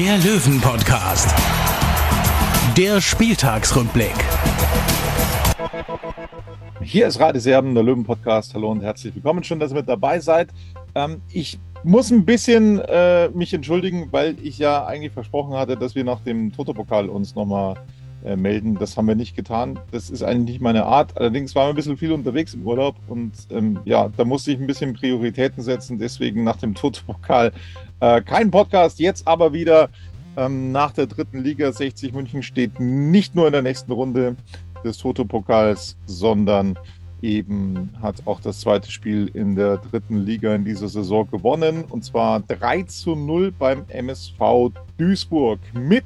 der Löwen-Podcast. Der Spieltagsrückblick. Hier ist Radeserben, der Löwen-Podcast. Hallo und herzlich willkommen. Schön, dass ihr mit dabei seid. Ähm, ich muss ein bisschen äh, mich entschuldigen, weil ich ja eigentlich versprochen hatte, dass wir nach dem Toto-Pokal uns nochmal äh, melden. Das haben wir nicht getan. Das ist eigentlich nicht meine Art. Allerdings waren wir ein bisschen viel unterwegs im Urlaub und ähm, ja, da musste ich ein bisschen Prioritäten setzen. Deswegen nach dem Toto-Pokal äh, kein Podcast. Jetzt aber wieder ähm, nach der dritten Liga. 60 München steht nicht nur in der nächsten Runde des Toto-Pokals, sondern eben hat auch das zweite Spiel in der dritten Liga in dieser Saison gewonnen. Und zwar 3 zu 0 beim MSV Duisburg mit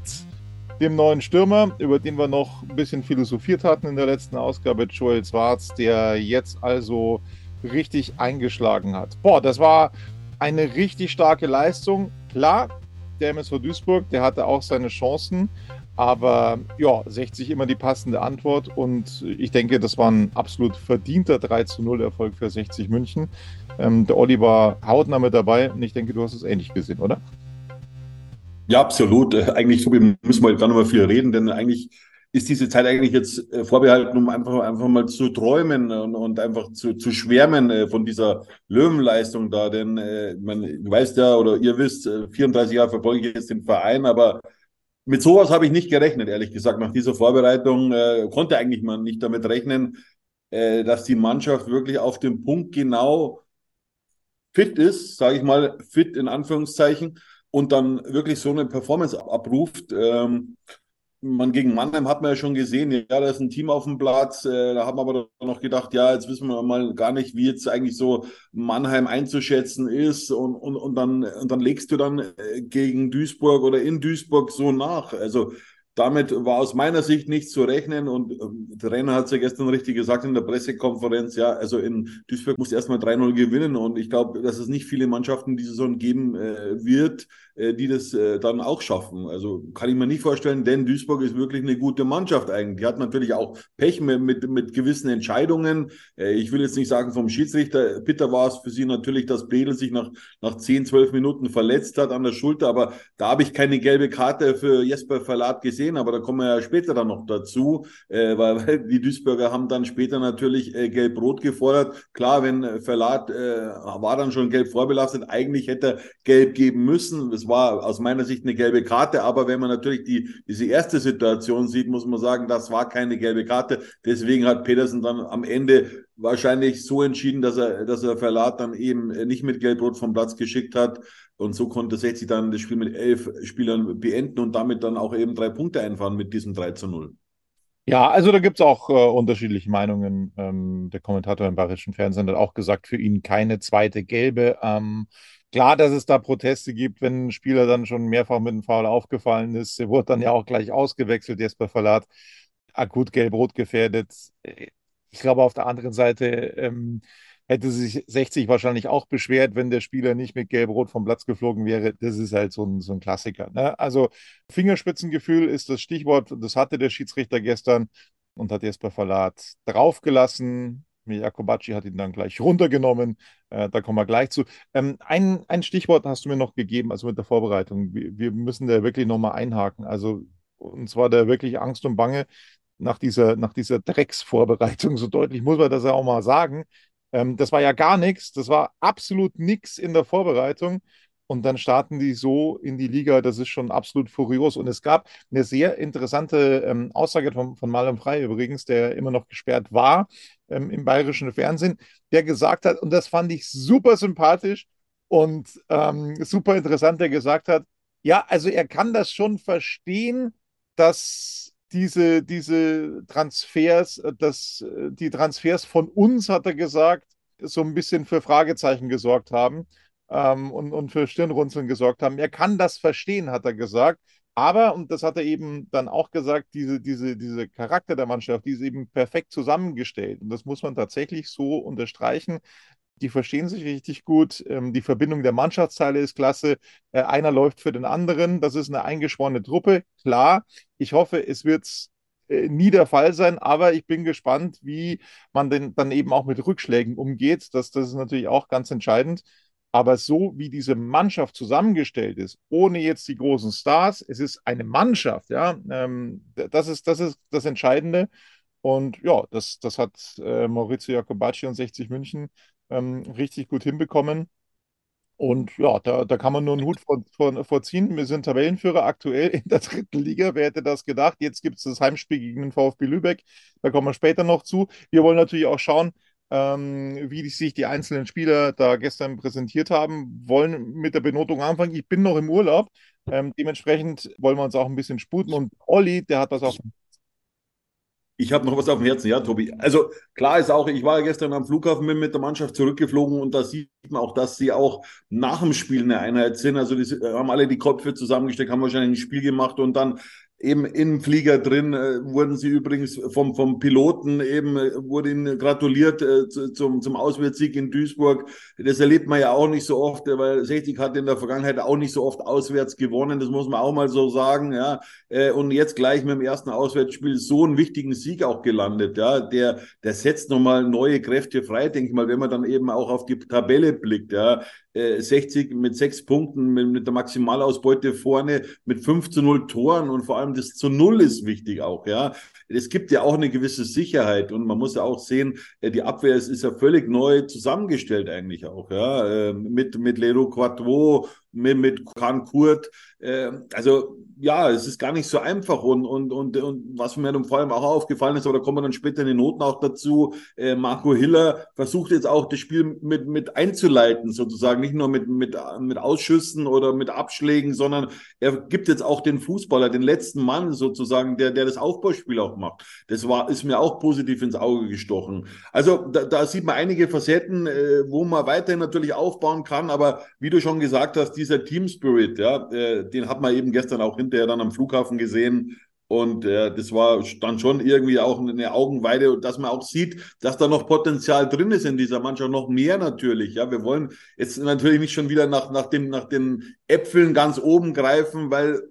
dem neuen Stürmer, über den wir noch ein bisschen philosophiert hatten in der letzten Ausgabe, Joel Schwarz, der jetzt also richtig eingeschlagen hat. Boah, das war eine richtig starke Leistung. Klar, der MSV Duisburg, der hatte auch seine Chancen, aber ja, 60 immer die passende Antwort und ich denke, das war ein absolut verdienter 3 zu 0 Erfolg für 60 München. Ähm, der Olli war hautnah mit dabei und ich denke, du hast es ähnlich gesehen, oder? Ja, absolut. Äh, eigentlich so müssen wir gar nicht mehr viel reden, denn eigentlich ist diese Zeit eigentlich jetzt äh, vorbehalten, um einfach, einfach mal zu träumen und, und einfach zu, zu schwärmen äh, von dieser Löwenleistung da. Denn äh, man weiß ja oder ihr wisst, 34 Jahre verfolge ich jetzt den Verein, aber mit sowas habe ich nicht gerechnet, ehrlich gesagt. Nach dieser Vorbereitung äh, konnte eigentlich man nicht damit rechnen, äh, dass die Mannschaft wirklich auf dem Punkt genau fit ist, sage ich mal, fit in Anführungszeichen und dann wirklich so eine Performance abruft. Ähm, man gegen Mannheim hat man ja schon gesehen, ja, da ist ein Team auf dem Platz. Äh, da haben wir aber noch gedacht, ja, jetzt wissen wir mal gar nicht, wie jetzt eigentlich so Mannheim einzuschätzen ist. Und, und, und, dann, und dann legst du dann äh, gegen Duisburg oder in Duisburg so nach. Also damit war aus meiner Sicht nicht zu rechnen und ähm, der Trainer hat es ja gestern richtig gesagt in der Pressekonferenz, ja, also in Duisburg muss erstmal 3-0 gewinnen und ich glaube, dass es nicht viele Mannschaften die Saison geben äh, wird, äh, die das äh, dann auch schaffen. Also kann ich mir nicht vorstellen, denn Duisburg ist wirklich eine gute Mannschaft eigentlich. Die hat natürlich auch Pech mit, mit, mit gewissen Entscheidungen. Äh, ich will jetzt nicht sagen vom Schiedsrichter, bitter war es für sie natürlich, dass Bredel sich nach, nach 10, 12 Minuten verletzt hat an der Schulter, aber da habe ich keine gelbe Karte für Jesper Verlat gesehen gesehen, aber da kommen wir ja später dann noch dazu, äh, weil, weil die Duisburger haben dann später natürlich äh, gelb-rot gefordert. Klar, wenn Verlat äh, war dann schon gelb vorbelastet, eigentlich hätte er gelb geben müssen. Das war aus meiner Sicht eine gelbe Karte, aber wenn man natürlich die, diese erste Situation sieht, muss man sagen, das war keine gelbe Karte. Deswegen hat Petersen dann am Ende wahrscheinlich so entschieden, dass er, dass er Verlat dann eben nicht mit Gelb-Rot vom Platz geschickt hat. Und so konnte 60 dann das Spiel mit elf Spielern beenden und damit dann auch eben drei Punkte einfahren mit diesem 3 zu 0. Ja, also da gibt es auch äh, unterschiedliche Meinungen. Ähm, der Kommentator im bayerischen Fernsehen hat auch gesagt, für ihn keine zweite gelbe. Ähm, klar, dass es da Proteste gibt, wenn ein Spieler dann schon mehrfach mit einem Foul aufgefallen ist. Er wurde dann ja auch gleich ausgewechselt, Jesper Verlat, akut gelb-rot gefährdet. Ich glaube, auf der anderen Seite ähm, hätte sich 60 wahrscheinlich auch beschwert, wenn der Spieler nicht mit Gelb-Rot vom Platz geflogen wäre. Das ist halt so ein, so ein Klassiker. Ne? Also Fingerspitzengefühl ist das Stichwort, das hatte der Schiedsrichter gestern und hat Jesper Verlat draufgelassen. Jakobacci hat ihn dann gleich runtergenommen. Äh, da kommen wir gleich zu. Ähm, ein, ein Stichwort hast du mir noch gegeben, also mit der Vorbereitung. Wir, wir müssen da wirklich nochmal einhaken. Also, und zwar da wirklich Angst und Bange nach dieser, nach dieser Drecksvorbereitung. So deutlich muss man das ja auch mal sagen. Ähm, das war ja gar nichts. Das war absolut nichts in der Vorbereitung. Und dann starten die so in die Liga, das ist schon absolut furios. Und es gab eine sehr interessante ähm, Aussage von, von Malem Frei übrigens, der immer noch gesperrt war ähm, im bayerischen Fernsehen, der gesagt hat, und das fand ich super sympathisch und ähm, super interessant, der gesagt hat, ja, also er kann das schon verstehen, dass diese, diese Transfers, äh, dass äh, die Transfers von uns, hat er gesagt, so ein bisschen für Fragezeichen gesorgt haben. ähm, und, und für Stirnrunzeln gesorgt haben. Er kann das verstehen, hat er gesagt. Aber, und das hat er eben dann auch gesagt, diese, diese, diese Charakter der Mannschaft, die ist eben perfekt zusammengestellt. Und das muss man tatsächlich so unterstreichen. Die verstehen sich richtig gut. Ähm, die Verbindung der Mannschaftsteile ist klasse. Äh, einer läuft für den anderen. Das ist eine eingeschworene Truppe. Klar, ich hoffe, es wird äh, nie der Fall sein, aber ich bin gespannt, wie man denn dann eben auch mit Rückschlägen umgeht. Das, das ist natürlich auch ganz entscheidend. Aber so wie diese Mannschaft zusammengestellt ist, ohne jetzt die großen Stars, es ist eine Mannschaft, ja, ähm, das ist, das ist das Entscheidende. Und ja, das, das hat äh, Maurizio Jacobacci und 60 München ähm, richtig gut hinbekommen. Und ja, da, da kann man nur einen Hut vor, vor, vorziehen. Wir sind Tabellenführer aktuell in der dritten Liga. Wer hätte das gedacht? Jetzt gibt es das Heimspiel gegen den VfB Lübeck. Da kommen wir später noch zu. Wir wollen natürlich auch schauen, ähm, wie sich die einzelnen Spieler da gestern präsentiert haben, wollen mit der Benotung anfangen. Ich bin noch im Urlaub. Ähm, dementsprechend wollen wir uns auch ein bisschen sputen. Und Olli, der hat auf dem ich habe noch was auf dem Herzen, ja, Tobi. Also klar ist auch, ich war gestern am Flughafen bin mit der Mannschaft zurückgeflogen und da sieht man auch, dass sie auch nach dem Spiel eine Einheit sind. Also die haben alle die Köpfe zusammengesteckt, haben wahrscheinlich ein Spiel gemacht und dann eben im Flieger drin äh, wurden sie übrigens vom, vom Piloten eben, äh, wurde ihnen gratuliert äh, zu, zum, zum Auswärtssieg in Duisburg. Das erlebt man ja auch nicht so oft, äh, weil 60 hat in der Vergangenheit auch nicht so oft auswärts gewonnen, das muss man auch mal so sagen, ja. Äh, und jetzt gleich mit dem ersten Auswärtsspiel so einen wichtigen Sieg auch gelandet, ja. Der, der setzt nochmal neue Kräfte frei, denke ich mal, wenn man dann eben auch auf die Tabelle blickt, ja. 60 äh, mit sechs Punkten, mit, mit der Maximalausbeute vorne, mit 5 zu 0 Toren und vor allem das zu Null ist wichtig auch, ja. Es gibt ja auch eine gewisse Sicherheit und man muss ja auch sehen, äh, die Abwehr ist, ist ja völlig neu zusammengestellt eigentlich auch, ja. Ähm, mit, mit Lero Quattro, mit, mit Khan Kurt, ähm, also ja, es ist gar nicht so einfach und, und, und, und was mir dann vor allem auch aufgefallen ist, aber da kommen dann später in den Noten auch dazu, äh, Marco Hiller versucht jetzt auch das Spiel mit, mit einzuleiten, sozusagen, nicht nur mit, mit, mit Ausschüssen oder mit Abschlägen, sondern er gibt jetzt auch den Fußballer, den letzten Mann sozusagen, der, der das Aufbauspiel auch macht. Das war, ist mir auch positiv ins Auge gestochen. Also da, da sieht man einige Facetten, äh, wo man weiterhin natürlich aufbauen kann, aber wie du schon gesagt hast, dieser Team Spirit, ja, äh, den hat man eben gestern auch hinterher dann am Flughafen gesehen. Und äh, das war dann schon irgendwie auch eine Augenweide, dass man auch sieht, dass da noch Potenzial drin ist in dieser Mannschaft, noch mehr natürlich. Ja, wir wollen jetzt natürlich nicht schon wieder nach, nach, dem, nach den Äpfeln ganz oben greifen, weil,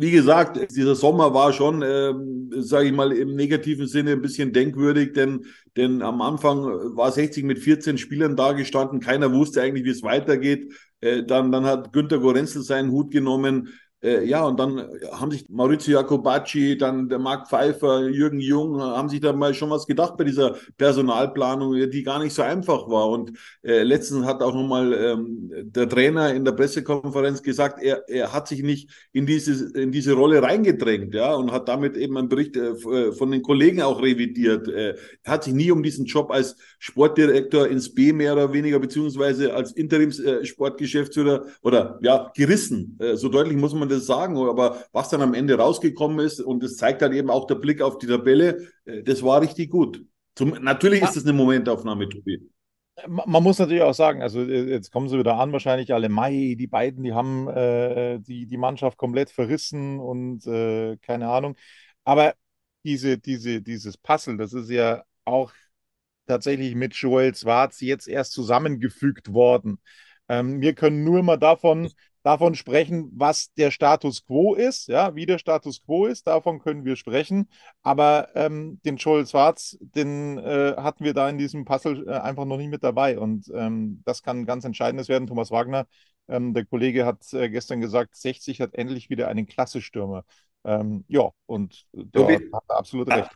wie gesagt, dieser Sommer war schon, äh, sage ich mal, im negativen Sinne ein bisschen denkwürdig, denn, denn am Anfang war 60 mit 14 Spielern da gestanden, keiner wusste eigentlich, wie es weitergeht. Äh, dann, dann hat Günter Gorenzel seinen Hut genommen. Äh, ja, und dann haben sich Maurizio Jacobacci, dann der Marc Pfeiffer, Jürgen Jung, haben sich da mal schon was gedacht bei dieser Personalplanung, die gar nicht so einfach war. Und äh, letztens hat auch nochmal ähm, der Trainer in der Pressekonferenz gesagt, er, er hat sich nicht in diese, in diese Rolle reingedrängt, ja, und hat damit eben einen Bericht äh, äh von den Kollegen auch revidiert. Äh, er hat sich nie um diesen Job als Sportdirektor ins B mehr oder weniger, beziehungsweise als Interimssportgeschäftsführer äh, oder ja, gerissen. Äh, so deutlich muss man man das sagen, aber was dann am Ende rausgekommen ist, und das zeigt dann eben auch der Blick auf die Tabelle, äh, das war richtig gut. Zum, natürlich ist das eine Momentaufnahme, Tobi. Man muss natürlich auch sagen, also äh, jetzt kommen sie wieder an, wahrscheinlich alle Mai, die beiden, die haben äh, die, die Mannschaft komplett verrissen und äh, keine Ahnung. Aber diese, diese, dieses Puzzle, das ist ja auch tatsächlich mit Joel Schwarz jetzt erst zusammengefügt worden. Ähm, wir können nur mal davon davon sprechen, was der Status quo ist, ja, wie der Status quo ist, davon können wir sprechen. Aber ähm, den Joel Schwarz, den äh, hatten wir da in diesem Puzzle äh, einfach noch nicht mit dabei. Und ähm, das kann ganz entscheidendes werden. Thomas Wagner, ähm, der Kollege hat äh, gestern gesagt, 60 hat endlich wieder einen Klasse-Stürmer. Ähm, ja, und da hat er absolut recht.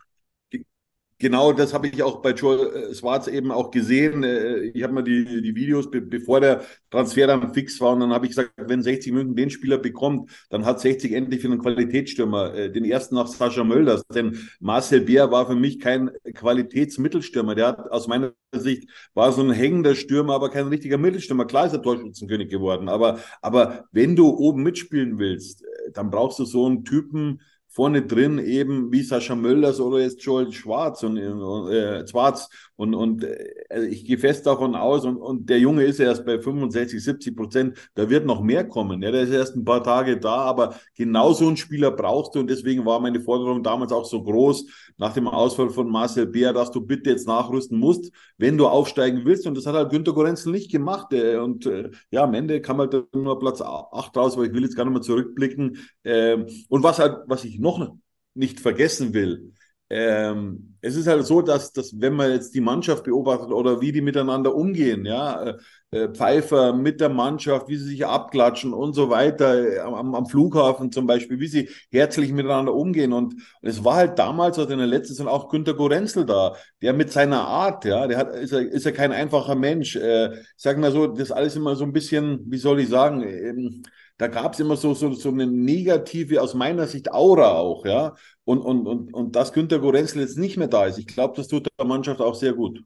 Genau, das habe ich auch bei Joel äh, Schwarz eben auch gesehen. Äh, ich habe mir die, die Videos, be bevor der Transfer dann fix war, und dann habe ich gesagt, wenn 60 München den Spieler bekommt, dann hat 60 endlich für einen Qualitätsstürmer, äh, den ersten nach Sascha Mölders. Denn Marcel Bär war für mich kein Qualitätsmittelstürmer. Der hat aus meiner Sicht, war so ein hängender Stürmer, aber kein richtiger Mittelstürmer. Klar ist er Torschützenkönig geworden, aber, aber wenn du oben mitspielen willst, dann brauchst du so einen Typen, vorne drin eben wie Sascha Möllers oder jetzt Joel Schwarz und äh, Schwarz und, und äh, ich gehe fest davon aus und, und der Junge ist erst bei 65, 70 Prozent, da wird noch mehr kommen. Ja, der ist erst ein paar Tage da, aber genau so einen Spieler brauchst du. Und deswegen war meine Forderung damals auch so groß nach dem Ausfall von Marcel Beer, dass du bitte jetzt nachrüsten musst, wenn du aufsteigen willst. Und das hat halt Günter Gorenzel nicht gemacht äh, und äh, ja, am Ende kam halt nur Platz 8 raus, aber ich will jetzt gar nicht mehr zurückblicken ähm, und was halt, was ich noch nicht vergessen will. Ähm, es ist halt so, dass, dass wenn man jetzt die Mannschaft beobachtet oder wie die miteinander umgehen, ja, äh, äh Pfeifer mit der Mannschaft, wie sie sich abklatschen und so weiter, äh, am, am Flughafen zum Beispiel, wie sie herzlich miteinander umgehen. Und, und es war halt damals, also in der letzten Saison auch Günter Gorenzel da, der mit seiner Art, ja, der hat, ist ja, ist ja kein einfacher Mensch. Äh, ich sag mal so, das alles immer so ein bisschen, wie soll ich sagen, ähm, da gab es immer so, so, so eine negative, aus meiner Sicht, Aura auch, ja. Und, und, und, und dass Günter Gorenzel jetzt nicht mehr da ist, ich glaube, das tut der Mannschaft auch sehr gut.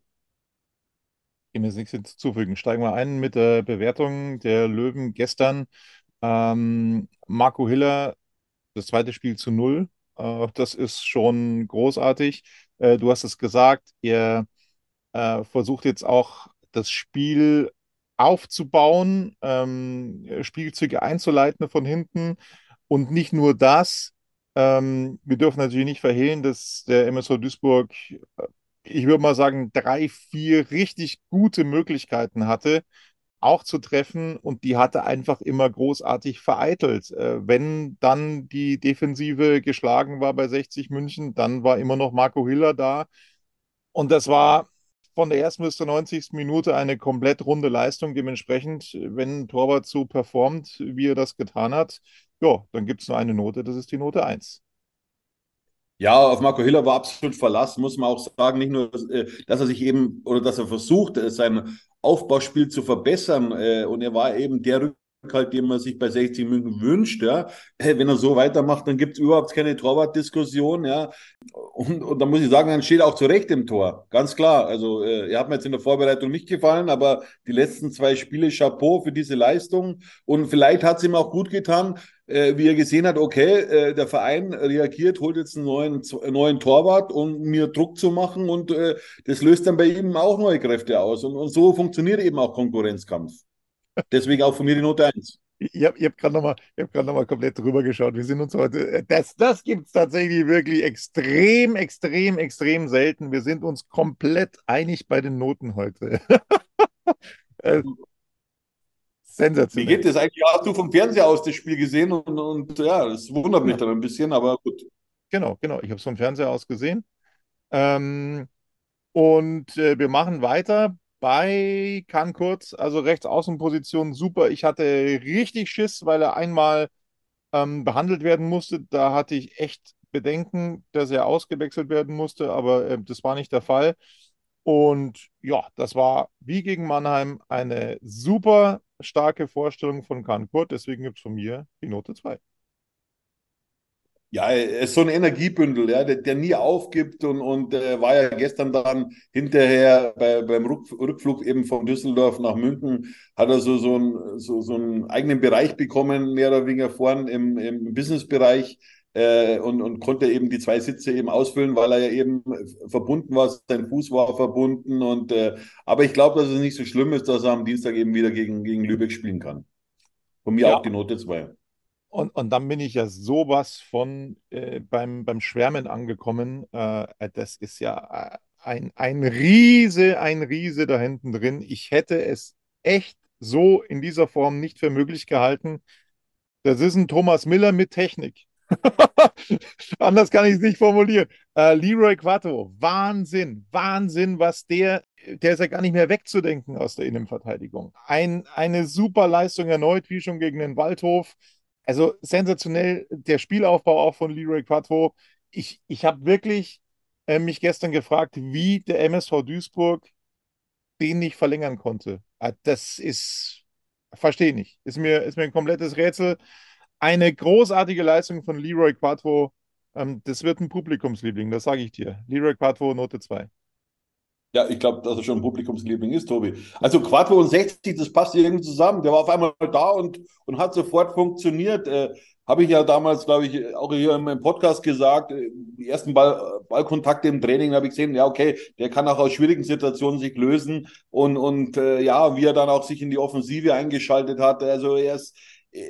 Dem ist nichts hinzuzufügen. Steigen wir ein mit der Bewertung der Löwen gestern. Ähm, Marco Hiller, das zweite Spiel zu null. Äh, das ist schon großartig. Äh, du hast es gesagt, er äh, versucht jetzt auch das Spiel aufzubauen, ähm, Spielzüge einzuleiten von hinten. Und nicht nur das, ähm, wir dürfen natürlich nicht verhehlen, dass der MSV Duisburg, äh, ich würde mal sagen, drei, vier richtig gute Möglichkeiten hatte, auch zu treffen und die hatte einfach immer großartig vereitelt. Äh, wenn dann die Defensive geschlagen war bei 60 München, dann war immer noch Marco Hiller da. Und das war von der ersten bis zur 90. Minute eine komplett runde Leistung. Dementsprechend, wenn ein Torwart so performt, wie er das getan hat, ja, dann gibt es nur eine Note, das ist die Note 1. Ja, auf Marco Hiller war absolut Verlass, muss man auch sagen. Nicht nur, dass, äh, dass er sich eben oder dass er versucht, äh, sein Aufbauspiel zu verbessern. Äh, und er war eben der halt, den man sich bei 60 München wünscht, ja. Wenn er so weitermacht, dann gibt es überhaupt keine Torwartdiskussion, ja. Und, und da muss ich sagen, dann steht er auch zu Recht im Tor. Ganz klar. Also, äh, er hat mir jetzt in der Vorbereitung nicht gefallen, aber die letzten zwei Spiele Chapeau für diese Leistung. Und vielleicht hat es ihm auch gut getan, äh, wie er gesehen hat, okay, äh, der Verein reagiert, holt jetzt einen neuen, neuen Torwart, um mir Druck zu machen und äh, das löst dann bei ihm auch neue Kräfte aus. Und, und so funktioniert eben auch Konkurrenzkampf. Deswegen auch von mir die Note 1. Ich habe hab gerade nochmal hab noch mal komplett drüber geschaut. Wir sind uns heute, äh, das, das gibt es tatsächlich wirklich extrem, extrem, extrem selten. Wir sind uns komplett einig bei den Noten heute. äh, sensationell. Wie geht das eigentlich? Hast du vom Fernseher aus das Spiel gesehen? Und, und ja, das wundert mich dann ein bisschen, aber gut. Genau, genau. Ich habe es vom Fernseher aus gesehen. Ähm, und äh, wir machen weiter bei Kahn Kurz, also Rechtsaußenposition super. Ich hatte richtig Schiss, weil er einmal ähm, behandelt werden musste. Da hatte ich echt Bedenken, dass er ausgewechselt werden musste, aber äh, das war nicht der Fall. Und ja, das war wie gegen Mannheim eine super starke Vorstellung von Kahn Kurt. Deswegen gibt es von mir die Note 2. Ja, er ist so ein Energiebündel, ja, der, der nie aufgibt und, und äh, war ja gestern dann hinterher bei, beim Rückflug eben von Düsseldorf nach München, hat er so, so, ein, so, so einen eigenen Bereich bekommen, mehr oder weniger vorn im, im Businessbereich äh, und, und konnte eben die zwei Sitze eben ausfüllen, weil er ja eben verbunden war, sein Fuß war verbunden und äh, aber ich glaube, dass es nicht so schlimm ist, dass er am Dienstag eben wieder gegen, gegen Lübeck spielen kann. Von mir ja. auch die Note 2. Und, und dann bin ich ja sowas von äh, beim, beim Schwärmen angekommen. Äh, das ist ja äh, ein, ein Riese, ein Riese da hinten drin. Ich hätte es echt so in dieser Form nicht für möglich gehalten. Das ist ein Thomas Miller mit Technik. Anders kann ich es nicht formulieren. Äh, Leroy Quattro, Wahnsinn, Wahnsinn, was der, der ist ja gar nicht mehr wegzudenken aus der Innenverteidigung. Ein, eine super Leistung erneut, wie schon gegen den Waldhof. Also sensationell der Spielaufbau auch von Leroy Quattro. Ich, ich habe wirklich äh, mich gestern gefragt, wie der MSV Duisburg den nicht verlängern konnte. Ah, das ist, verstehe ich nicht. Ist mir, ist mir ein komplettes Rätsel. Eine großartige Leistung von Leroy Quattro. Ähm, das wird ein Publikumsliebling, das sage ich dir. Leroy Quattro, Note 2. Ja, ich glaube, dass er schon ein Publikumsliebling ist, Tobi. Also Quattro und 60, das passt irgendwie zusammen. Der war auf einmal da und, und hat sofort funktioniert. Äh, habe ich ja damals, glaube ich, auch hier im Podcast gesagt, äh, die ersten Ball, Ballkontakte im Training habe ich gesehen, ja, okay, der kann auch aus schwierigen Situationen sich lösen und, und äh, ja, wie er dann auch sich in die Offensive eingeschaltet hat. Also er ist,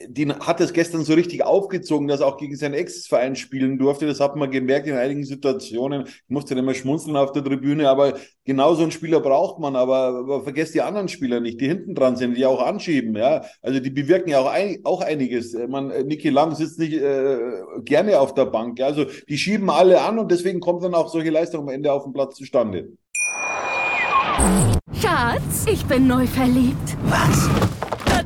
den hat es gestern so richtig aufgezogen, dass er auch gegen seinen Ex-Verein spielen durfte. Das hat man gemerkt in einigen Situationen. Ich musste dann immer schmunzeln auf der Tribüne, aber genau so einen Spieler braucht man. Aber, aber vergesst die anderen Spieler nicht, die hinten dran sind, die auch anschieben. Ja, also die bewirken ja auch, ein, auch einiges. Man, Niki Lang sitzt nicht äh, gerne auf der Bank. Ja? Also die schieben alle an und deswegen kommt dann auch solche Leistung am Ende auf dem Platz zustande. Schatz, ich bin neu verliebt. Was?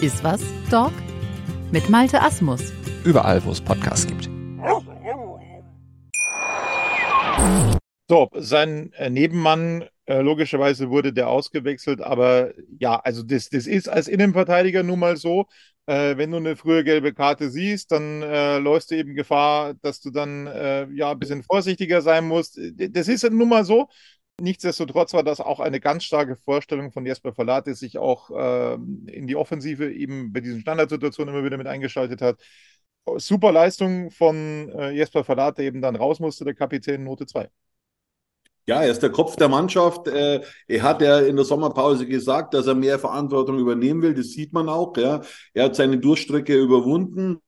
Ist was, Dog? Mit Malte Asmus. Überall, wo es Podcasts gibt. So, sein äh, Nebenmann, äh, logischerweise wurde der ausgewechselt, aber ja, also das, das ist als Innenverteidiger nun mal so. Äh, wenn du eine frühe gelbe Karte siehst, dann äh, läufst du eben Gefahr, dass du dann ja ein bisschen vorsichtiger sein musst. Das ist nun mal so. Nichtsdestotrotz war das auch eine ganz starke Vorstellung von Jesper Verlat, der sich auch äh, in die Offensive eben bei diesen Standardsituationen immer wieder mit eingeschaltet hat. Super Leistung von äh, Jesper der eben dann raus musste, der Kapitän Note 2. Ja, er ist der Kopf der Mannschaft. Äh, er hat ja in der Sommerpause gesagt, dass er mehr Verantwortung übernehmen will. Das sieht man auch. Ja. Er hat seine Durchstrecke überwunden.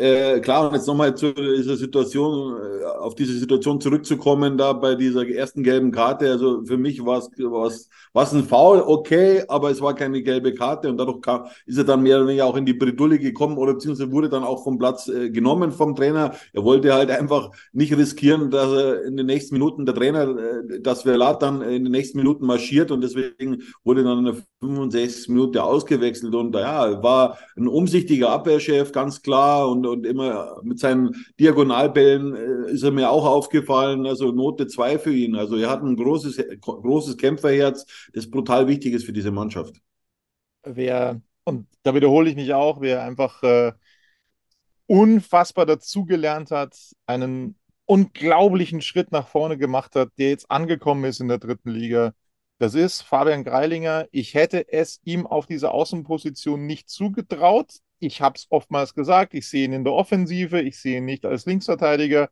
Äh, klar, und jetzt nochmal zu dieser Situation, äh, auf diese Situation zurückzukommen, da bei dieser ersten gelben Karte. Also für mich war es was ein Foul, okay, aber es war keine gelbe Karte und dadurch kam, ist er dann mehr oder weniger auch in die Bredouille gekommen oder beziehungsweise wurde dann auch vom Platz äh, genommen vom Trainer. Er wollte halt einfach nicht riskieren, dass er in den nächsten Minuten der Trainer, äh, dass Verlat dann in den nächsten Minuten marschiert und deswegen wurde dann in der 65. Minute ausgewechselt und ja, war ein umsichtiger Abwehrchef, ganz klar und und immer mit seinen Diagonalbällen äh, ist er mir auch aufgefallen. Also Note 2 für ihn. Also er hat ein großes, großes Kämpferherz, das brutal wichtig ist für diese Mannschaft. Wer, und da wiederhole ich mich auch, wer einfach äh, unfassbar dazugelernt hat, einen unglaublichen Schritt nach vorne gemacht hat, der jetzt angekommen ist in der dritten Liga. Das ist Fabian Greilinger. Ich hätte es ihm auf dieser Außenposition nicht zugetraut ich habe es oftmals gesagt, ich sehe ihn in der Offensive, ich sehe ihn nicht als Linksverteidiger.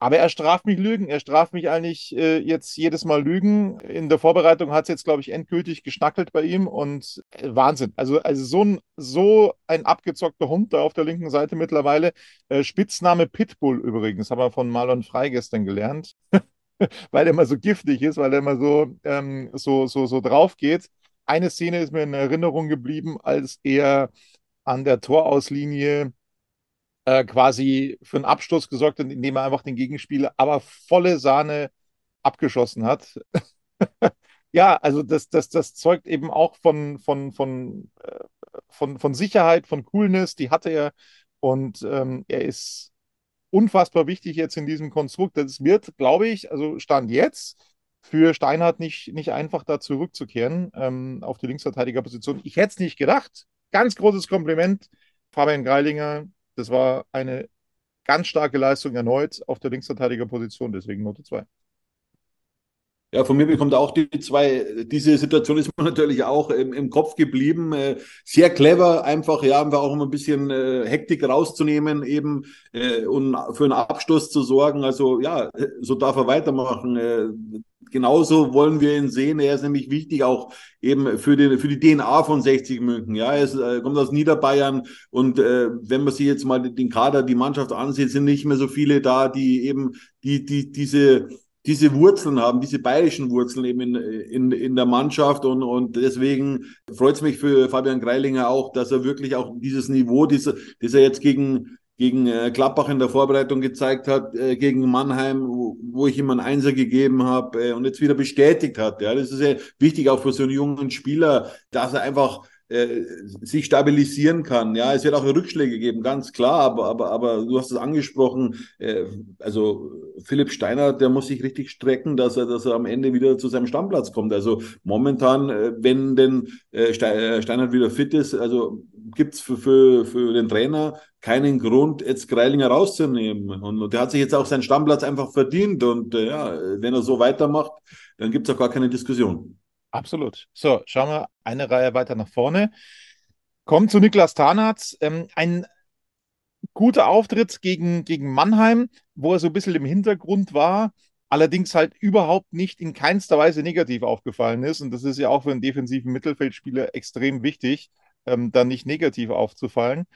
Aber er straft mich Lügen. Er straft mich eigentlich äh, jetzt jedes Mal Lügen. In der Vorbereitung hat es jetzt, glaube ich, endgültig geschnackelt bei ihm und äh, Wahnsinn. Also, also so, ein, so ein abgezockter Hund da auf der linken Seite mittlerweile. Äh, Spitzname Pitbull übrigens, haben wir von Marlon Frei gestern gelernt. weil er immer so giftig ist, weil er immer so, ähm, so, so, so drauf geht. Eine Szene ist mir in Erinnerung geblieben, als er an der Torauslinie äh, quasi für einen Abstoß gesorgt hat, indem er einfach den Gegenspieler aber volle Sahne abgeschossen hat. ja, also das, das, das zeugt eben auch von, von, von, äh, von, von Sicherheit, von Coolness, die hatte er. Und ähm, er ist unfassbar wichtig jetzt in diesem Konstrukt. Das wird, glaube ich, also Stand jetzt, für Steinhardt nicht, nicht einfach da zurückzukehren ähm, auf die Linksverteidigerposition. Ich hätte es nicht gedacht ganz großes Kompliment, Fabian Greilinger. Das war eine ganz starke Leistung erneut auf der Linksverteidigerposition, deswegen Note 2. Ja, von mir bekommt auch die zwei, diese Situation ist mir natürlich auch im, im Kopf geblieben. Äh, sehr clever, einfach, ja, einfach auch um ein bisschen äh, Hektik rauszunehmen, eben äh, und für einen Abstoß zu sorgen. Also ja, so darf er weitermachen. Genauso wollen wir ihn sehen. Er ist nämlich wichtig auch eben für, den, für die DNA von 60 München. Ja, er ist, äh, kommt aus Niederbayern und wenn man sich jetzt mal den Kader, die Mannschaft ansieht, sind nicht mehr so viele da, die eben die, die, diese diese Wurzeln haben, diese bayerischen Wurzeln eben in, in, in der Mannschaft und, und deswegen freut es mich für Fabian Greilinger auch, dass er wirklich auch dieses Niveau, diese, das er jetzt gegen, gegen äh, Klappbach in der Vorbereitung gezeigt hat, äh, gegen Mannheim, wo, wo ich ihm einen Einser gegeben habe äh, und jetzt wieder bestätigt hat. Ja, das ist ja wichtig auch für so einen jungen Spieler, dass er einfach äh, sich stabilisieren kann. Ja, es wird auch Rückschläge geben, ganz klar, aber, aber, aber du hast es angesprochen, äh, also Philipp Steiner, der muss sich richtig strecken, dass er, dass er am Ende wieder zu seinem Stammplatz kommt. Also momentan, äh, wenn denn äh, äh Steiner wieder fit ist, also gibt es für, für, für den Trainer keinen Grund, jetzt Greilinger rauszunehmen. Und, und der hat sich jetzt auch seinen Stammplatz einfach verdient. Und äh, ja, wenn er so weitermacht, dann gibt es auch gar keine Diskussion. Absolut. So, schauen wir eine Reihe weiter nach vorne. Kommt zu Niklas Tarnatz. Ähm, ein guter Auftritt gegen, gegen Mannheim, wo er so ein bisschen im Hintergrund war, allerdings halt überhaupt nicht in keinster Weise negativ aufgefallen ist. Und das ist ja auch für einen defensiven Mittelfeldspieler extrem wichtig, ähm, da nicht negativ aufzufallen.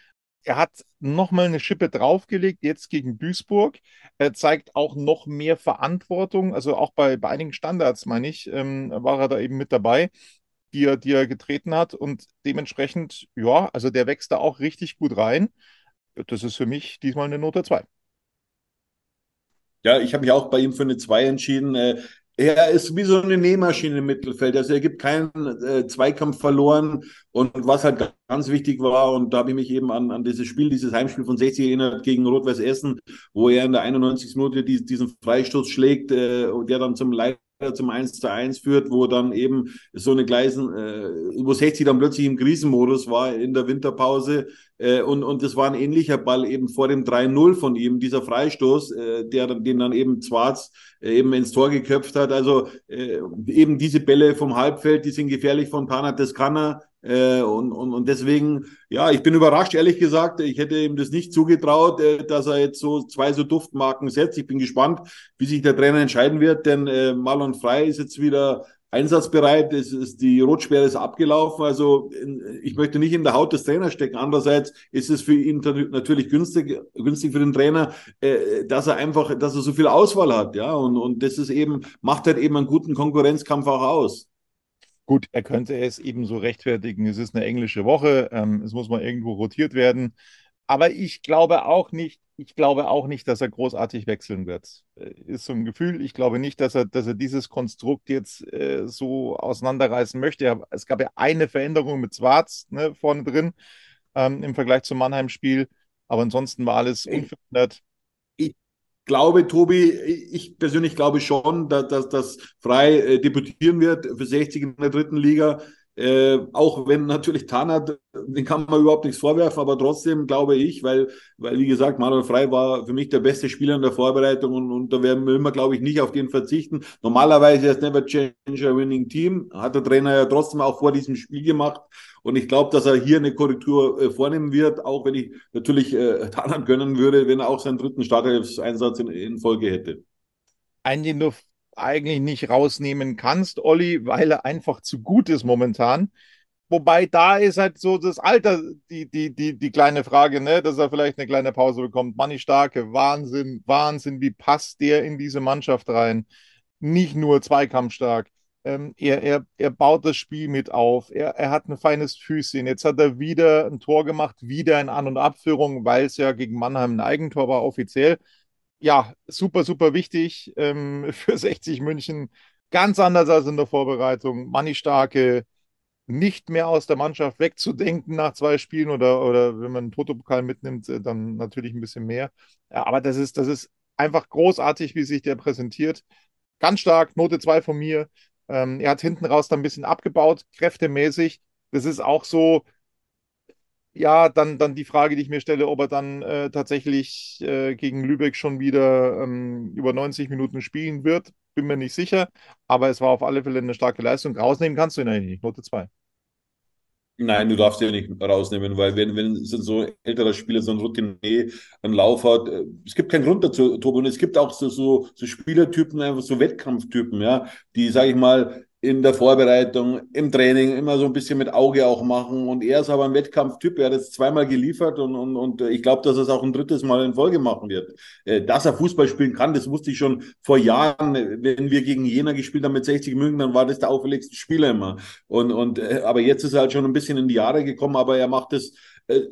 Er hat nochmal eine Schippe draufgelegt, jetzt gegen Duisburg. Er zeigt auch noch mehr Verantwortung. Also auch bei, bei einigen Standards, meine ich, ähm, war er da eben mit dabei, die er, die er getreten hat. Und dementsprechend, ja, also der wächst da auch richtig gut rein. Das ist für mich diesmal eine Note 2. Ja, ich habe mich auch bei ihm für eine 2 entschieden. Er ist wie so eine Nähmaschine im Mittelfeld. Also er gibt keinen äh, Zweikampf verloren. Und was halt ganz wichtig war, und da habe ich mich eben an, an dieses Spiel, dieses Heimspiel von 60 erinnert gegen Rot-Weiß Essen, wo er in der 91. Minute die, diesen Freistoß schlägt, äh, der dann zum Leid zum 1 zu 1 führt, wo dann eben so eine Gleisen, äh, wo 60 dann plötzlich im Krisenmodus war in der Winterpause. Äh, und, und das war ein ähnlicher Ball eben vor dem 3-0 von ihm, dieser Freistoß, äh, der den dann eben Zwarz äh, eben ins Tor geköpft hat. Also äh, eben diese Bälle vom Halbfeld, die sind gefährlich von Panat, das. Äh, und, und, und deswegen, ja, ich bin überrascht, ehrlich gesagt. Ich hätte ihm das nicht zugetraut, äh, dass er jetzt so zwei so Duftmarken setzt. Ich bin gespannt, wie sich der Trainer entscheiden wird, denn äh, Marlon Frey ist jetzt wieder einsatzbereit. Es ist, die Rotsperre ist abgelaufen. Also ich möchte nicht in der Haut des Trainers stecken. Andererseits ist es für ihn natürlich günstig, günstig für den Trainer, äh, dass er einfach, dass er so viel Auswahl hat. Ja, und, und das ist eben, macht halt eben einen guten Konkurrenzkampf auch aus. Gut, er könnte es eben so rechtfertigen. Es ist eine englische Woche, ähm, es muss mal irgendwo rotiert werden. Aber ich glaube auch nicht, ich glaube auch nicht, dass er großartig wechseln wird. Äh, ist so ein Gefühl. Ich glaube nicht, dass er, dass er dieses Konstrukt jetzt äh, so auseinanderreißen möchte. Es gab ja eine Veränderung mit Schwarz ne, vorne drin ähm, im Vergleich zum Mannheim-Spiel. Aber ansonsten war alles unverändert glaube, Tobi, ich persönlich glaube schon, dass, dass, dass Frei äh, debütieren wird für 60 in der dritten Liga. Äh, auch wenn natürlich Tanat, den kann man überhaupt nichts vorwerfen, aber trotzdem glaube ich, weil, weil wie gesagt, Manuel Frei war für mich der beste Spieler in der Vorbereitung und, und da werden wir, glaube ich, nicht auf den verzichten. Normalerweise ist Never Change a Winning Team, hat der Trainer ja trotzdem auch vor diesem Spiel gemacht und ich glaube, dass er hier eine Korrektur äh, vornehmen wird, auch wenn ich natürlich äh, Tanat gönnen würde, wenn er auch seinen dritten Startelf-Einsatz in, in Folge hätte. Den du eigentlich nicht rausnehmen kannst, Olli, weil er einfach zu gut ist momentan. Wobei da ist halt so das Alter, die, die, die, die kleine Frage, ne, dass er vielleicht eine kleine Pause bekommt. Manni Starke, Wahnsinn, Wahnsinn, wie passt der in diese Mannschaft rein? Nicht nur zweikampfstark. Ähm, er, er, er baut das Spiel mit auf. Er, er hat ein feines Füßchen. Jetzt hat er wieder ein Tor gemacht, wieder in An- und Abführung, weil es ja gegen Mannheim ein Eigentor war, offiziell ja, super, super wichtig ähm, für 60 München. Ganz anders als in der Vorbereitung. Manni Starke nicht mehr aus der Mannschaft wegzudenken nach zwei Spielen oder, oder wenn man einen Totopokal mitnimmt, äh, dann natürlich ein bisschen mehr. Ja, aber das ist, das ist einfach großartig, wie sich der präsentiert. Ganz stark, Note 2 von mir. Ähm, er hat hinten raus dann ein bisschen abgebaut, kräftemäßig. Das ist auch so, ja, dann, dann die Frage, die ich mir stelle, ob er dann äh, tatsächlich äh, gegen Lübeck schon wieder ähm, über 90 Minuten spielen wird. Bin mir nicht sicher, aber es war auf alle Fälle eine starke Leistung. Rausnehmen kannst du ihn eigentlich nicht. Note 2. Nein, du darfst ihn nicht rausnehmen, weil wenn, wenn so ein älterer Spieler so ein Routinier einen Lauf hat, äh, es gibt keinen Grund dazu, Tobi, und es gibt auch so, so, so Spielertypen, einfach so Wettkampftypen, ja, die, sage ich mal, in der Vorbereitung, im Training immer so ein bisschen mit Auge auch machen. Und er ist aber ein Wettkampftyp. Er hat es zweimal geliefert und, und, und ich glaube, dass er es auch ein drittes Mal in Folge machen wird. Äh, dass er Fußball spielen kann, das wusste ich schon vor Jahren. Wenn wir gegen Jena gespielt haben mit 60 München, dann war das der auffälligste Spieler immer. Und, und, äh, aber jetzt ist er halt schon ein bisschen in die Jahre gekommen, aber er macht es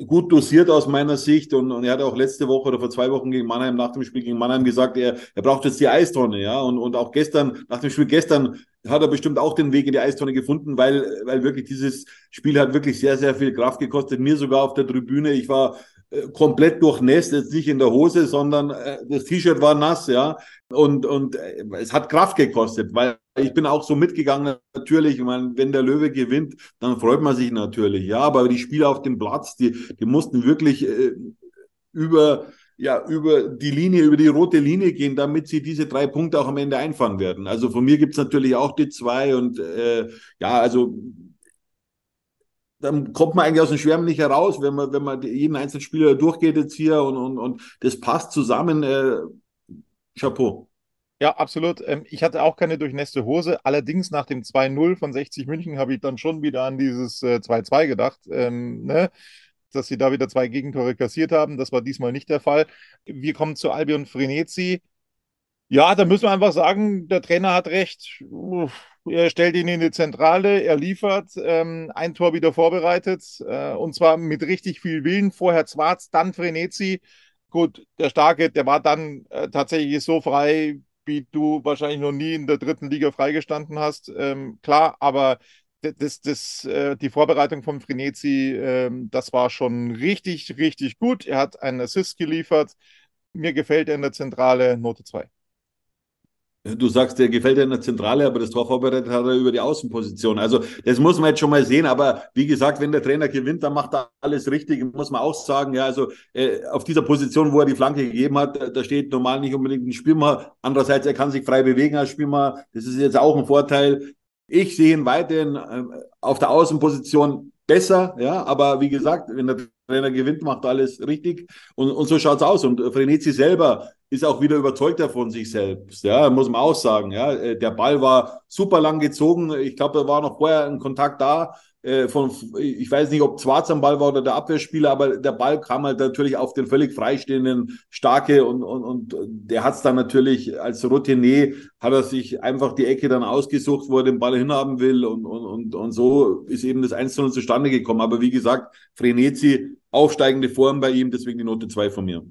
gut dosiert aus meiner Sicht und, und er hat auch letzte Woche oder vor zwei Wochen gegen Mannheim nach dem Spiel gegen Mannheim gesagt, er, er braucht jetzt die Eistonne, ja und, und auch gestern, nach dem Spiel gestern hat er bestimmt auch den Weg in die Eistonne gefunden, weil, weil wirklich dieses Spiel hat wirklich sehr, sehr viel Kraft gekostet. Mir sogar auf der Tribüne. Ich war äh, komplett durchnässt, jetzt nicht in der Hose, sondern äh, das T-Shirt war nass, ja. Und, und äh, es hat Kraft gekostet, weil ich bin auch so mitgegangen, natürlich. Ich meine, wenn der Löwe gewinnt, dann freut man sich natürlich, ja. Aber die Spieler auf dem Platz, die, die mussten wirklich äh, über, ja, über die Linie, über die rote Linie gehen, damit sie diese drei Punkte auch am Ende einfahren werden. Also von mir gibt's natürlich auch die zwei und äh, ja, also dann kommt man eigentlich aus dem Schwärmen nicht heraus, wenn man, wenn man jeden einzelnen Spieler durchgeht jetzt hier und, und, und das passt zusammen. Äh, Chapeau. Ja, absolut. Ähm, ich hatte auch keine durchnässte Hose. Allerdings nach dem 2-0 von 60 München habe ich dann schon wieder an dieses äh, 2-2 gedacht. Ähm, ne? dass sie da wieder zwei Gegentore kassiert haben. Das war diesmal nicht der Fall. Wir kommen zu Albion Frenetzi. Ja, da müssen wir einfach sagen, der Trainer hat recht. Er stellt ihn in die Zentrale, er liefert, ähm, ein Tor wieder vorbereitet äh, und zwar mit richtig viel Willen. Vorher Zwarz, dann Frenetzi. Gut, der Starke, der war dann äh, tatsächlich so frei, wie du wahrscheinlich noch nie in der dritten Liga freigestanden hast. Ähm, klar, aber das, das, äh, die Vorbereitung von Frenetzi, äh, das war schon richtig, richtig gut. Er hat einen Assist geliefert. Mir gefällt er in der Zentrale Note 2. Du sagst, der gefällt dir in der Zentrale, aber das Tor vorbereitet hat er über die Außenposition. Also das muss man jetzt schon mal sehen. Aber wie gesagt, wenn der Trainer gewinnt, dann macht er alles richtig. Muss man auch sagen. Ja, also äh, auf dieser Position, wo er die Flanke gegeben hat, da steht normal nicht unbedingt ein Spielmann. Andererseits, er kann sich frei bewegen als Spielmann. Das ist jetzt auch ein Vorteil. Ich sehe ihn weiterhin äh, auf der Außenposition besser, ja, aber wie gesagt, wenn der Trainer gewinnt, macht alles richtig und, und so schaut's aus. Und Frenetzi selber ist auch wieder überzeugter von sich selbst, ja, muss man auch sagen, ja. Äh, der Ball war super lang gezogen. Ich glaube, da war noch vorher ein Kontakt da äh, von, ich weiß nicht, ob Zwarz am Ball war oder der Abwehrspieler, aber der Ball kam halt natürlich auf den völlig freistehenden Starke und, und, und der hat es dann natürlich als Routinier, hat er sich einfach die Ecke dann ausgesucht, wo er den Ball hinhaben will und, und, und, und so ist eben das 1 zustande gekommen. Aber wie gesagt, Frenetzi, aufsteigende Form bei ihm, deswegen die Note 2 von mir.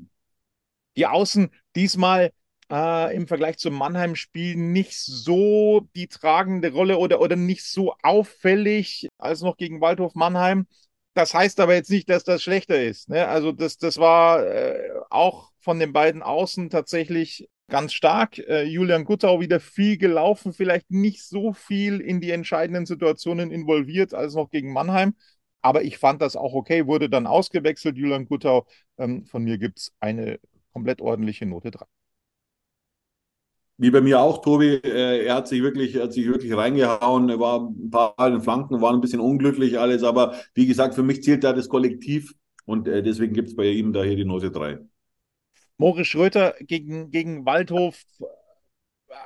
Die Außen diesmal äh, im Vergleich zum Mannheim-Spiel nicht so die tragende Rolle oder, oder nicht so auffällig als noch gegen Waldhof Mannheim. Das heißt aber jetzt nicht, dass das schlechter ist. Ne? Also das, das war äh, auch von den beiden Außen tatsächlich ganz stark. Äh, Julian Guttau wieder viel gelaufen, vielleicht nicht so viel in die entscheidenden Situationen involviert als noch gegen Mannheim. Aber ich fand das auch okay, wurde dann ausgewechselt, Julian Guttau. Ähm, von mir gibt es eine komplett ordentliche Note 3. Wie bei mir auch, Tobi. Äh, er hat sich wirklich, hat sich wirklich reingehauen. Er war ein paar in Flanken, waren ein bisschen unglücklich alles. Aber wie gesagt, für mich zählt da das Kollektiv und äh, deswegen gibt es bei ihm da hier die Note 3. Moritz Schröter gegen, gegen Waldhof,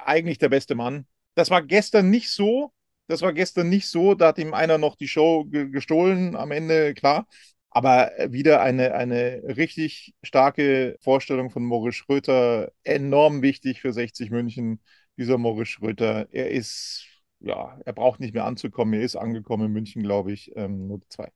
eigentlich der beste Mann. Das war gestern nicht so. Das war gestern nicht so. Da hat ihm einer noch die Show gestohlen. Am Ende, klar. Aber wieder eine, eine richtig starke Vorstellung von Moritz Schröter. Enorm wichtig für 60 München, dieser Moritz Schröter. Er ist, ja, er braucht nicht mehr anzukommen. Er ist angekommen in München, glaube ich. Ähm, Note 2.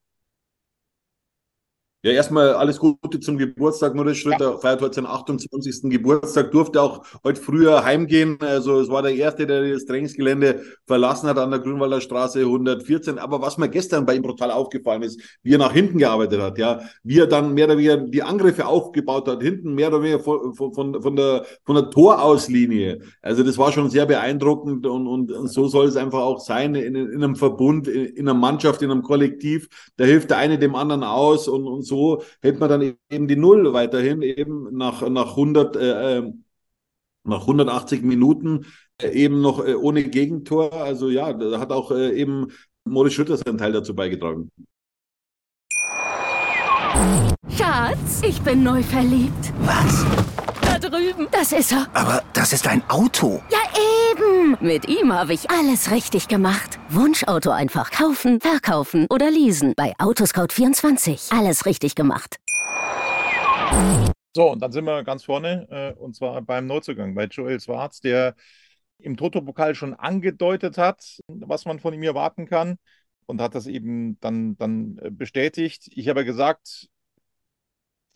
Ja, erstmal alles Gute zum Geburtstag. Moritz Schröter ja. feiert heute seinen 28. Geburtstag, durfte auch heute früher heimgehen. Also es war der Erste, der das Trainingsgelände verlassen hat an der Grünwalder Straße 114. Aber was mir gestern bei ihm brutal aufgefallen ist, wie er nach hinten gearbeitet hat, ja, wie er dann mehr oder weniger die Angriffe aufgebaut hat, hinten mehr oder weniger von, von, von, der, von der Torauslinie. Also das war schon sehr beeindruckend und, und, und so soll es einfach auch sein in, in einem Verbund, in, in einer Mannschaft, in einem Kollektiv. Da hilft der eine dem anderen aus und, und so hält man dann eben die Null weiterhin eben nach, nach 100, äh, ähm, nach 180 Minuten äh, eben noch äh, ohne Gegentor. Also ja, da hat auch äh, eben Moritz Schütter seinen Teil dazu beigetragen. Schatz, ich bin neu verliebt. Was? Da drüben. Das ist er. Aber das ist ein Auto. Ja, eben. Mit ihm habe ich alles richtig gemacht. Wunschauto einfach kaufen, verkaufen oder leasen. Bei Autoscout24. Alles richtig gemacht. So, und dann sind wir ganz vorne. Äh, und zwar beim Neuzugang, bei Joel Schwarz, der im Toto-Pokal schon angedeutet hat, was man von ihm erwarten kann. Und hat das eben dann, dann bestätigt. Ich habe gesagt,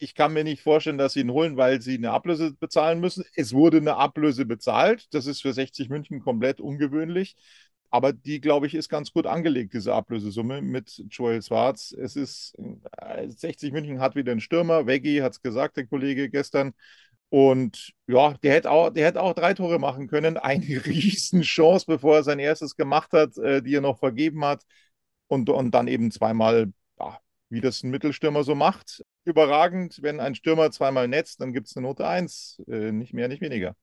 Ich kann mir nicht vorstellen, dass sie ihn holen, weil sie eine Ablöse bezahlen müssen. Es wurde eine Ablöse bezahlt. Das ist für 60 München komplett ungewöhnlich. Aber die, glaube ich, ist ganz gut angelegt, diese Ablösesumme mit Joel Schwarz. Es ist 60 äh, München hat wieder einen Stürmer. Veggie hat es gesagt, der Kollege gestern. Und ja, der hätte auch, der hätte auch drei Tore machen können. Eine Riesenchance, bevor er sein erstes gemacht hat, äh, die er noch vergeben hat. Und, und dann eben zweimal, ja, wie das ein Mittelstürmer so macht. Überragend, wenn ein Stürmer zweimal netzt, dann gibt es eine Note 1. Äh, nicht mehr, nicht weniger.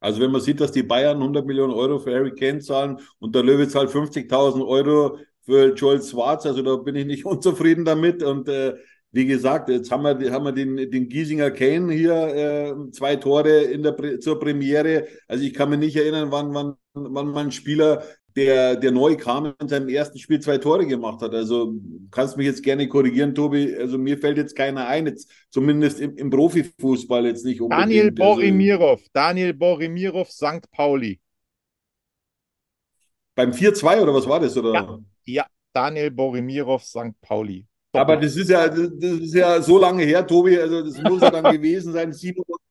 Also wenn man sieht, dass die Bayern 100 Millionen Euro für Harry Kane zahlen und der Löwe zahlt 50.000 Euro für Joel Schwarz, also da bin ich nicht unzufrieden damit. Und äh, wie gesagt, jetzt haben wir, haben wir den, den Giesinger Kane hier, äh, zwei Tore in der, zur Premiere. Also ich kann mich nicht erinnern, wann, wann, wann man ein Spieler der, der neu kam in seinem ersten Spiel zwei Tore gemacht hat. Also kannst mich jetzt gerne korrigieren, Tobi. Also mir fällt jetzt keiner ein, jetzt zumindest im, im Profifußball jetzt nicht unbedingt. Daniel also Borimirov, also, Daniel Borimirov, St. Pauli. Beim 4-2 oder was war das? Oder? Ja, ja, Daniel Borimirov, St. Pauli. Aber das ist ja, das ist ja so lange her, Tobi. Also das muss ja dann gewesen sein, 97,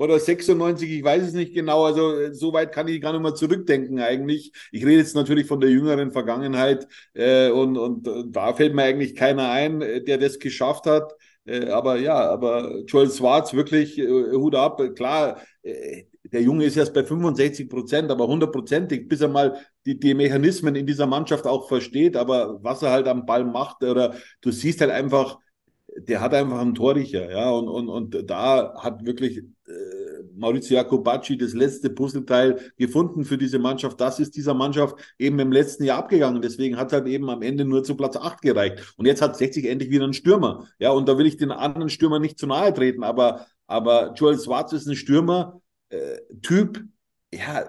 oder 96, ich weiß es nicht genau. Also äh, so weit kann ich gar nicht mehr zurückdenken eigentlich. Ich rede jetzt natürlich von der jüngeren Vergangenheit äh, und, und äh, da fällt mir eigentlich keiner ein, äh, der das geschafft hat. Äh, aber ja, aber Joel Schwarz wirklich äh, Hut ab. Klar, der Junge ist erst bei 65 Prozent, aber hundertprozentig, bis er mal die, die Mechanismen in dieser Mannschaft auch versteht. Aber was er halt am Ball macht, oder du siehst halt einfach, der hat einfach einen Torricher, ja, und, und, und da hat wirklich äh, Maurizio Jacobacci das letzte Puzzleteil gefunden für diese Mannschaft. Das ist dieser Mannschaft eben im letzten Jahr abgegangen. Deswegen hat halt eben am Ende nur zu Platz 8 gereicht. Und jetzt hat 60 endlich wieder einen Stürmer. Ja, und da will ich den anderen Stürmer nicht zu nahe treten, aber, aber Joel Schwarz ist ein Stürmer, äh, Typ, ja,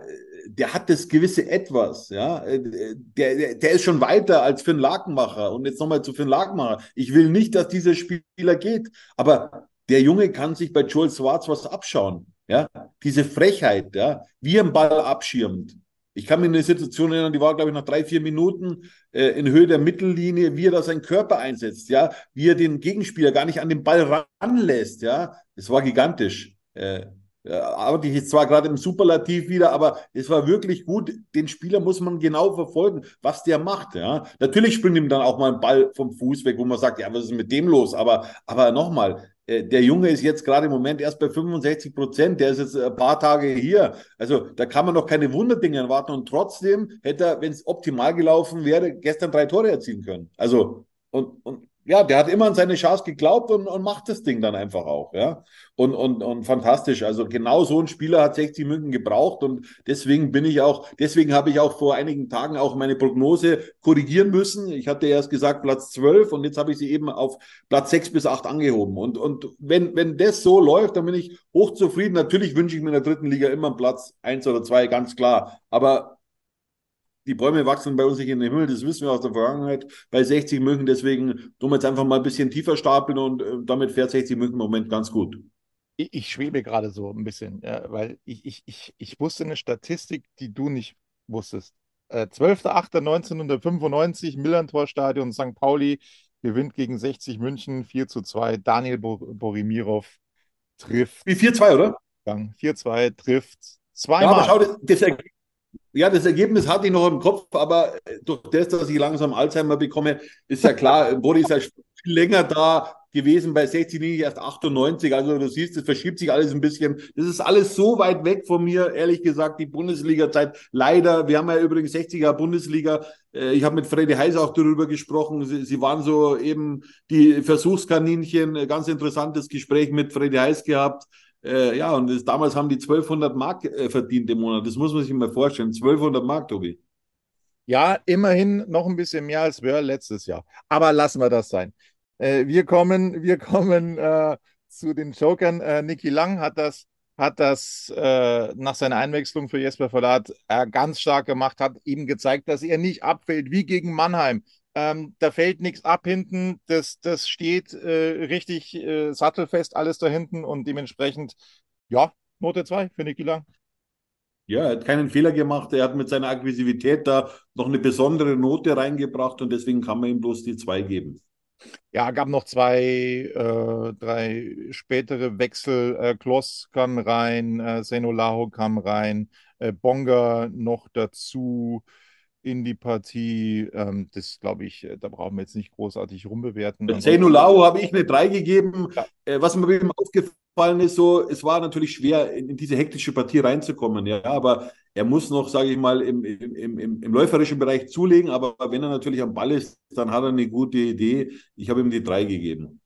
der hat das gewisse Etwas, ja. Der, der ist schon weiter als Finn Lakenmacher. Und jetzt nochmal zu Finn Lakenmacher. Ich will nicht, dass dieser Spieler geht, aber der Junge kann sich bei Joel Schwarz was abschauen. Ja, diese Frechheit, ja, wie er einen Ball abschirmt. Ich kann in eine Situation erinnern, die war, glaube ich, nach drei, vier Minuten äh, in Höhe der Mittellinie, wie er da seinen Körper einsetzt, ja, wie er den Gegenspieler gar nicht an den Ball ranlässt, ja. Das war gigantisch. Äh, arbeite ich jetzt zwar gerade im Superlativ wieder, aber es war wirklich gut. Den Spieler muss man genau verfolgen, was der macht. Ja, natürlich springt ihm dann auch mal ein Ball vom Fuß weg, wo man sagt, ja, was ist mit dem los? Aber, aber nochmal, äh, der Junge ist jetzt gerade im Moment erst bei 65 Prozent. Der ist jetzt ein paar Tage hier. Also da kann man noch keine Wunderdinge erwarten. Und trotzdem hätte er, wenn es optimal gelaufen wäre, gestern drei Tore erzielen können. Also und, und ja, der hat immer an seine Chance geglaubt und, und macht das Ding dann einfach auch, ja. Und, und, und fantastisch. Also genau so ein Spieler hat 60 München gebraucht und deswegen bin ich auch, deswegen habe ich auch vor einigen Tagen auch meine Prognose korrigieren müssen. Ich hatte erst gesagt Platz 12 und jetzt habe ich sie eben auf Platz 6 bis 8 angehoben. Und, und wenn, wenn das so läuft, dann bin ich hochzufrieden. Natürlich wünsche ich mir in der dritten Liga immer einen Platz 1 oder 2, ganz klar. Aber die Bäume wachsen bei uns nicht in den Himmel, das wissen wir aus der Vergangenheit. Bei 60 München, deswegen tun wir jetzt einfach mal ein bisschen tiefer stapeln und äh, damit fährt 60 München im Moment ganz gut. Ich, ich schwebe gerade so ein bisschen, ja, weil ich, ich, ich, ich wusste eine Statistik, die du nicht wusstest. Äh, 12.08.1995, Millantor-Stadion, St. Pauli gewinnt gegen 60 München 4 zu 2. Daniel Bo Borimirov trifft. Wie 4-2, oder? 4-2 trifft zweimal. Ja, aber schau, das, das, ja, das Ergebnis hatte ich noch im Kopf, aber durch das, dass ich langsam Alzheimer bekomme, ist ja klar, Boris ist ja viel länger da gewesen, bei 60 nicht erst 98. Also du siehst, es verschiebt sich alles ein bisschen. Das ist alles so weit weg von mir, ehrlich gesagt, die Bundesliga-Zeit. Leider, wir haben ja übrigens 60er Bundesliga. Äh, ich habe mit Freddy Heiß auch darüber gesprochen. Sie, sie waren so eben die Versuchskaninchen. Ganz interessantes Gespräch mit Freddy Heiß gehabt. Äh, ja, und das, damals haben die 1200 Mark äh, verdient im Monat. Das muss man sich mal vorstellen. 1200 Mark, Tobi. Ja, immerhin noch ein bisschen mehr als wir letztes Jahr. Aber lassen wir das sein. Äh, wir kommen, wir kommen äh, zu den Jokern. Äh, Niki Lang hat das, hat das äh, nach seiner Einwechslung für Jesper Verlat ganz stark gemacht, hat ihm gezeigt, dass er nicht abfällt wie gegen Mannheim. Ähm, da fällt nichts ab hinten. Das, das steht äh, richtig äh, sattelfest, alles da hinten. Und dementsprechend, ja, Note 2 für Niki Lang. Ja, er hat keinen Fehler gemacht. Er hat mit seiner Aggressivität da noch eine besondere Note reingebracht und deswegen kann man ihm bloß die 2 geben. Ja, gab noch zwei, äh, drei spätere Wechsel. Äh, Klos kam rein, äh, Senolaho kam rein, äh, Bonga noch dazu in die Partie. Ähm, das glaube ich, äh, da brauchen wir jetzt nicht großartig rumbewerten. Senolaho habe ich eine 3 gegeben. Ja. Äh, was mir eben aufgefallen ist, so, es war natürlich schwer, in, in diese hektische Partie reinzukommen, ja, aber er muss noch, sage ich mal, im, im, im, im läuferischen Bereich zulegen, aber wenn er natürlich am Ball ist, dann hat er eine gute Idee. Ich habe ihm die drei gegeben.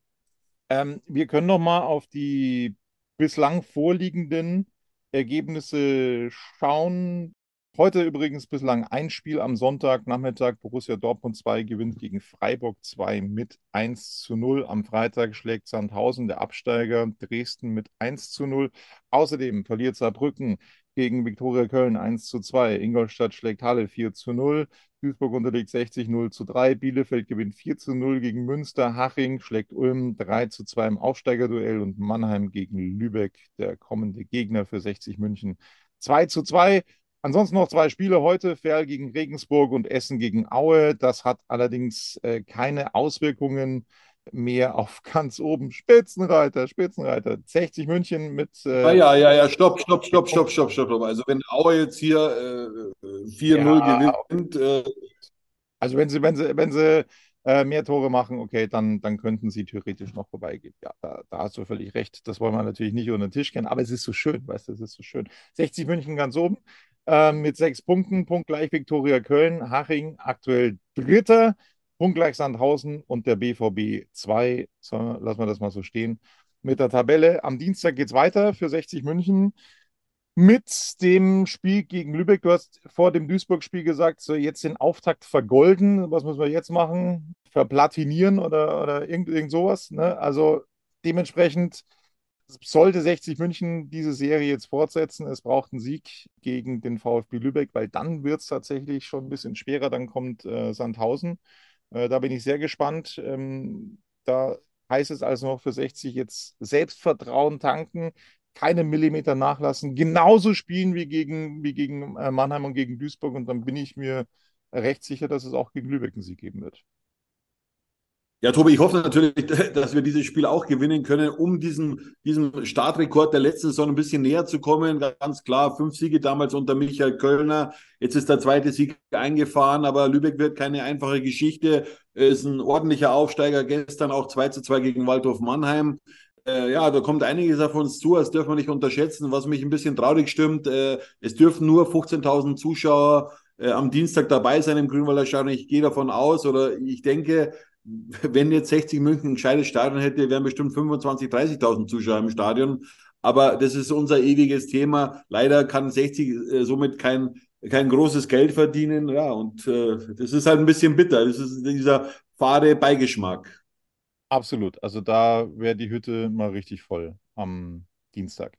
Ähm, wir können noch mal auf die bislang vorliegenden Ergebnisse schauen. Heute übrigens bislang ein Spiel am Sonntagnachmittag. Borussia Dortmund 2 gewinnt gegen Freiburg 2 mit 1 zu 0. Am Freitag schlägt Sandhausen, der Absteiger, Dresden mit 1 zu 0. Außerdem verliert Saarbrücken gegen Viktoria Köln 1 zu 2. Ingolstadt schlägt Halle 4 zu 0. Duisburg unterliegt 60 0 zu 3. Bielefeld gewinnt 4 zu 0 gegen Münster. Haching schlägt Ulm 3 zu 2 im Aufsteigerduell und Mannheim gegen Lübeck, der kommende Gegner für 60 München 2 zu 2. Ansonsten noch zwei Spiele heute, Ferl gegen Regensburg und Essen gegen Aue. Das hat allerdings äh, keine Auswirkungen mehr auf ganz oben. Spitzenreiter, Spitzenreiter. 60 München mit. Äh, ja, ja, ja, ja, stopp, stopp, stopp, stopp, stopp, stopp, stopp. Also wenn Aue jetzt hier äh, 4-0 ja, gewinnt. Äh, also wenn sie, wenn sie, wenn sie äh, mehr Tore machen, okay, dann, dann könnten sie theoretisch noch vorbeigehen. Ja, da, da, hast du völlig recht. Das wollen wir natürlich nicht unter den Tisch kennen, aber es ist so schön, weißt du, es ist so schön. 60 München ganz oben. Äh, mit sechs Punkten, punktgleich Viktoria Köln, Haching aktuell Dritter, punktgleich Sandhausen und der BVB 2. So, lassen wir das mal so stehen. Mit der Tabelle. Am Dienstag geht es weiter für 60 München mit dem Spiel gegen Lübeck. Du hast vor dem Duisburg-Spiel gesagt, so jetzt den Auftakt vergolden. Was müssen wir jetzt machen? Verplatinieren oder, oder irgend, irgend sowas. Ne? Also dementsprechend sollte 60 München diese Serie jetzt fortsetzen. Es braucht einen Sieg gegen den VfB Lübeck, weil dann wird es tatsächlich schon ein bisschen schwerer. Dann kommt äh, Sandhausen. Äh, da bin ich sehr gespannt. Ähm, da heißt es also noch für 60 jetzt Selbstvertrauen tanken, keine Millimeter nachlassen, genauso spielen wie gegen, wie gegen äh, Mannheim und gegen Duisburg. Und dann bin ich mir recht sicher, dass es auch gegen Lübeck einen Sieg geben wird. Ja, Tobi, ich hoffe natürlich, dass wir dieses Spiel auch gewinnen können, um diesem, diesem Startrekord der letzten Saison ein bisschen näher zu kommen. Ganz klar, fünf Siege damals unter Michael Kölner. Jetzt ist der zweite Sieg eingefahren, aber Lübeck wird keine einfache Geschichte. Ist ein ordentlicher Aufsteiger. Gestern auch 2 zu 2 gegen Waldhof Mannheim. Äh, ja, da kommt einiges auf uns zu, das dürfen wir nicht unterschätzen. Was mich ein bisschen traurig stimmt, äh, es dürfen nur 15.000 Zuschauer äh, am Dienstag dabei sein im Grünwalder Stadion. Ich gehe davon aus oder ich denke, wenn jetzt 60 München ein gescheites Stadion hätte, wären bestimmt 25.000, 30.000 Zuschauer im Stadion. Aber das ist unser ewiges Thema. Leider kann 60 äh, somit kein, kein großes Geld verdienen. Ja, und äh, das ist halt ein bisschen bitter. Das ist dieser fade Beigeschmack. Absolut. Also da wäre die Hütte mal richtig voll am Dienstag.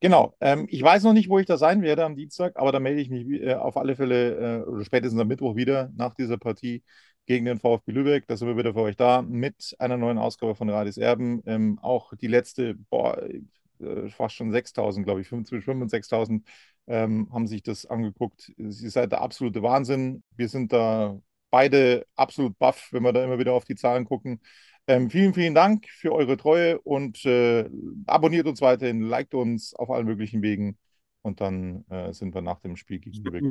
Genau. Ähm, ich weiß noch nicht, wo ich da sein werde am Dienstag, aber da melde ich mich äh, auf alle Fälle äh, oder spätestens am Mittwoch wieder nach dieser Partie gegen den VfB Lübeck. Da sind wir wieder für euch da mit einer neuen Ausgabe von Radis Erben. Ähm, auch die letzte, boah, äh, fast schon 6000, glaube ich, zwischen 5 und 6000 ähm, haben sich das angeguckt. Ihr seid der absolute Wahnsinn. Wir sind da beide absolut baff, wenn wir da immer wieder auf die Zahlen gucken. Ähm, vielen, vielen Dank für eure Treue und äh, abonniert uns weiterhin, liked uns auf allen möglichen Wegen und dann äh, sind wir nach dem Spiel gegen Lübeck.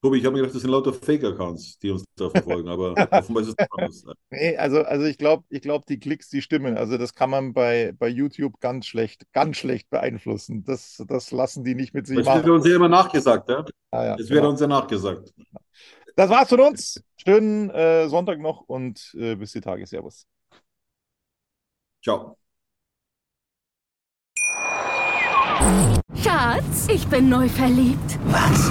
Tobi, ich habe mir gedacht, das sind lauter Fake-Accounts, die uns da verfolgen, aber offenbar ist es anders. Nee, also, also ich glaube, ich glaub, die Klicks, die stimmen. Also das kann man bei, bei YouTube ganz schlecht, ganz schlecht beeinflussen. Das, das lassen die nicht mit sich das machen. Das wird uns ja immer nachgesagt, ja? Ah, ja das wird genau. uns ja nachgesagt. Das war's von uns. Schönen äh, Sonntag noch und äh, bis die Tage. Servus. Ciao. Schatz, ich bin neu verliebt. Was?